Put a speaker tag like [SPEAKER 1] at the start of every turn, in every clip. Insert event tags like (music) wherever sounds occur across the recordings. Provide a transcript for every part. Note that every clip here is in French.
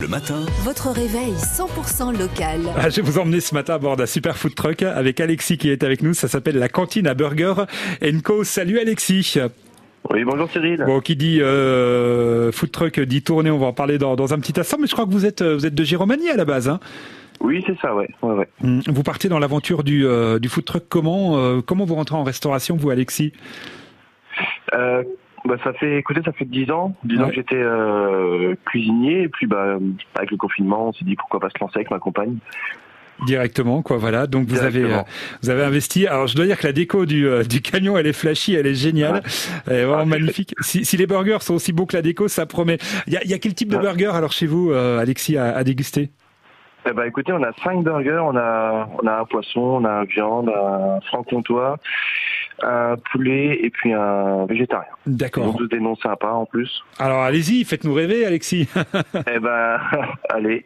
[SPEAKER 1] Le matin,
[SPEAKER 2] Votre réveil 100% local.
[SPEAKER 3] Ah, je vais vous emmener ce matin à bord d'un super food truck avec Alexis qui est avec nous. Ça s'appelle la cantine à burger Co. Salut Alexis.
[SPEAKER 4] Oui, bonjour Cyril.
[SPEAKER 3] Bon, qui dit euh, food truck dit tournée. On va en parler dans, dans un petit instant. Mais je crois que vous êtes euh, vous êtes de Giromanie à la base. Hein
[SPEAKER 4] Oui, c'est ça, ouais. ouais, ouais.
[SPEAKER 3] Hum, vous partez dans l'aventure du, euh, du food truck. Comment euh, comment vous rentrez en restauration vous Alexis?
[SPEAKER 4] Euh, bah, ça fait, écoutez, ça fait 10 ans, 10 ans
[SPEAKER 3] Ouais.
[SPEAKER 4] que j'étais euh, cuisinier, et puis bah, avec le confinement, on s'est dit pourquoi pas se lancer avec ma compagne.
[SPEAKER 3] Directement, quoi, voilà. Donc vous avez euh, vous avez investi. Alors je dois dire que la déco du, euh, du camion, elle est flashy, elle est géniale, elle est vraiment
[SPEAKER 4] Ah,
[SPEAKER 3] magnifique. Si, si les burgers sont aussi beaux que la déco, ça promet. Il y a, y a quel type de
[SPEAKER 4] Ah.
[SPEAKER 3] burger alors chez vous, Alexis, à, à déguster?
[SPEAKER 4] Eh ben, écoutez, on a 5 burgers, on a, on a un poisson, on a un viande, un franc-comtois, un poulet et puis un végétarien. Ils ont
[SPEAKER 3] D'accord.
[SPEAKER 4] des noms sympas en plus.
[SPEAKER 3] Alors allez-y, faites-nous rêver, Alexis. (laughs)
[SPEAKER 4] eh ben, (laughs) allez.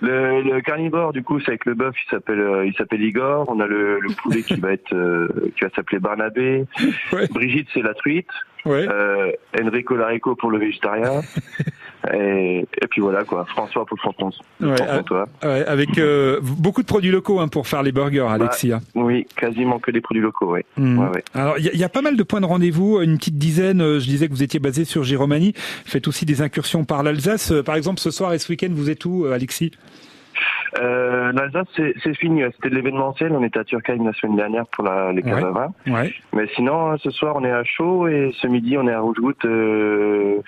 [SPEAKER 4] Le, le carnivore, du coup, c'est avec le bœuf, il s'appelle, euh, il s'appelle Igor. On a le, le poulet qui va être, euh, qui va s'appeler Barnabé.
[SPEAKER 3] Ouais.
[SPEAKER 4] Brigitte, c'est la truite.
[SPEAKER 3] Ouais.
[SPEAKER 4] Euh, Enrico Larico pour le végétarien. Et, et puis voilà, quoi. François pour franc
[SPEAKER 3] Ouais,
[SPEAKER 4] François.
[SPEAKER 3] Ouais, avec euh, beaucoup de produits locaux hein, pour faire les burgers, Alexis. hein.
[SPEAKER 4] Oui, quasiment que des produits locaux, oui.
[SPEAKER 3] Mhm.
[SPEAKER 4] Ouais.
[SPEAKER 3] Alors, il y, y a pas mal de points de rendez-vous, une petite dizaine. euh, Je disais que vous étiez basé sur Giromanie. Faites aussi des incursions par l'Alsace. Euh, Par exemple, ce soir et ce week-end, vous êtes où, euh, Alexis?
[SPEAKER 4] Euh, L'Alsace, c'est fini. C'était de l'événementiel. On était à Turckheim la semaine dernière pour la, les
[SPEAKER 3] Ouais.
[SPEAKER 4] à vin.
[SPEAKER 3] Ouais.
[SPEAKER 4] Mais sinon, hein, ce soir, on est à Chaud et ce midi, on est à Rougewood euh,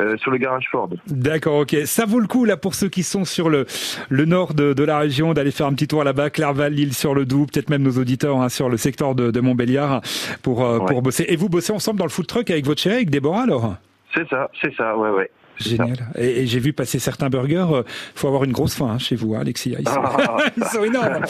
[SPEAKER 4] euh, sur le garage Ford.
[SPEAKER 3] D'accord, ok. Ça vaut le coup là pour ceux qui sont sur le le nord de, de la région d'aller faire un petit tour là-bas, Clerval, Lille sur le Doubs, peut-être même nos auditeurs hein, sur le secteur de, de Montbéliard pour euh,
[SPEAKER 4] Ouais.
[SPEAKER 3] pour bosser. Et vous bossez ensemble dans le food truck avec votre chérie, avec Déborah alors?
[SPEAKER 4] C'est ça, c'est ça, ouais, ouais.
[SPEAKER 3] Génial. Et, et j'ai vu passer certains burgers. euh, faut avoir une grosse faim hein, chez vous, hein, Alexis. Ils sont,
[SPEAKER 4] Ah. (laughs)
[SPEAKER 3] ils sont énormes.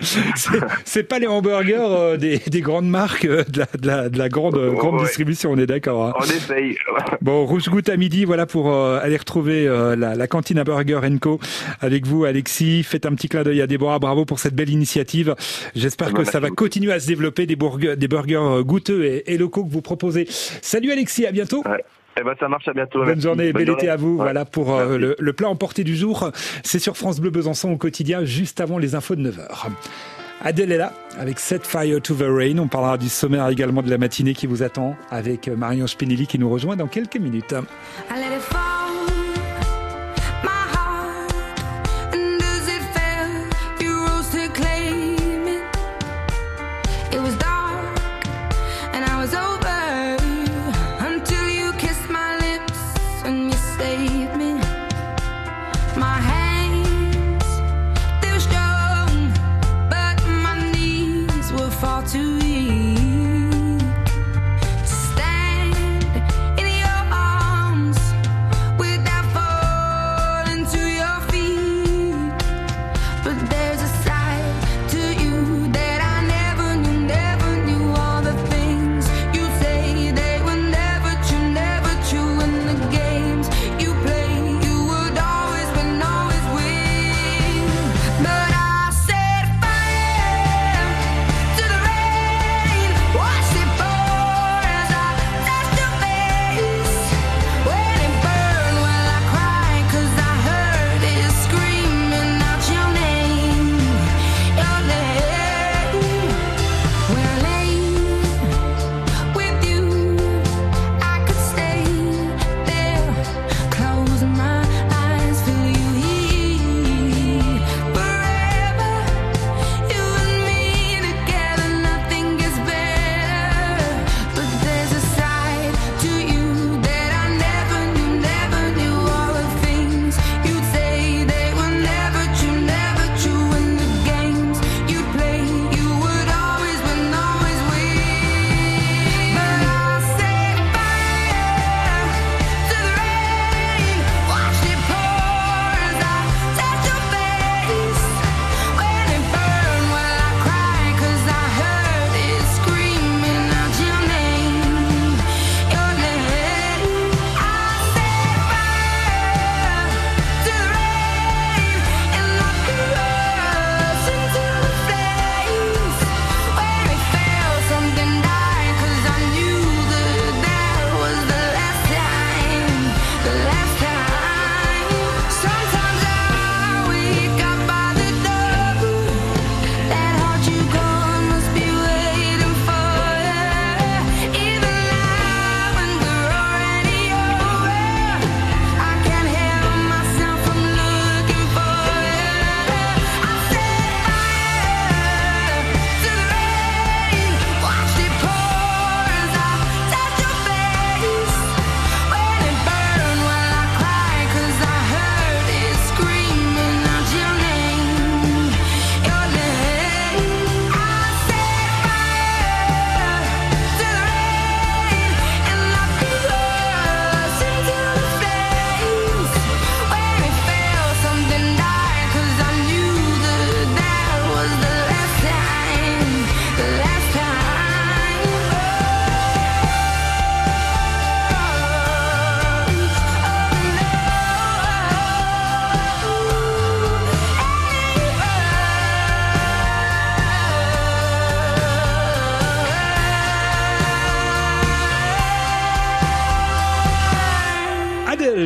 [SPEAKER 3] (laughs) c'est, pas les hamburgers euh, des, des grandes marques euh, de, la, de, la, de la grande,
[SPEAKER 4] Ouais.
[SPEAKER 3] grande distribution, on est d'accord. hein.
[SPEAKER 4] On essaye.
[SPEAKER 3] Bon, rouge goutte à midi, voilà pour euh, aller retrouver euh, la, la cantine à Burger Co avec vous, Alexis. Faites un petit clin d'œil à Déborah. Bravo pour cette belle initiative. J'espère que ça va continuer à se développer des burgers, des burgers euh, goûteux et, et locaux que vous proposez. Salut Alexis, à bientôt.
[SPEAKER 4] Ouais. Eh ben, ça marche, à bientôt.
[SPEAKER 3] Bonne
[SPEAKER 4] merci.
[SPEAKER 3] journée,
[SPEAKER 4] Bonne
[SPEAKER 3] bel été à vous.
[SPEAKER 4] Ouais.
[SPEAKER 3] Voilà pour euh, le, le plat emporté du jour. C'est sur France Bleu Besançon au quotidien, juste avant les infos de 9h. Adèle est là avec Set Fire to the Rain. On parlera du sommaire également de la matinée qui vous attend avec euh, Marion Spinelli qui nous rejoint dans quelques minutes.
[SPEAKER 5] I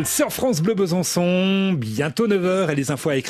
[SPEAKER 3] sur France Bleu Besançon, bientôt 9h et les infos à écran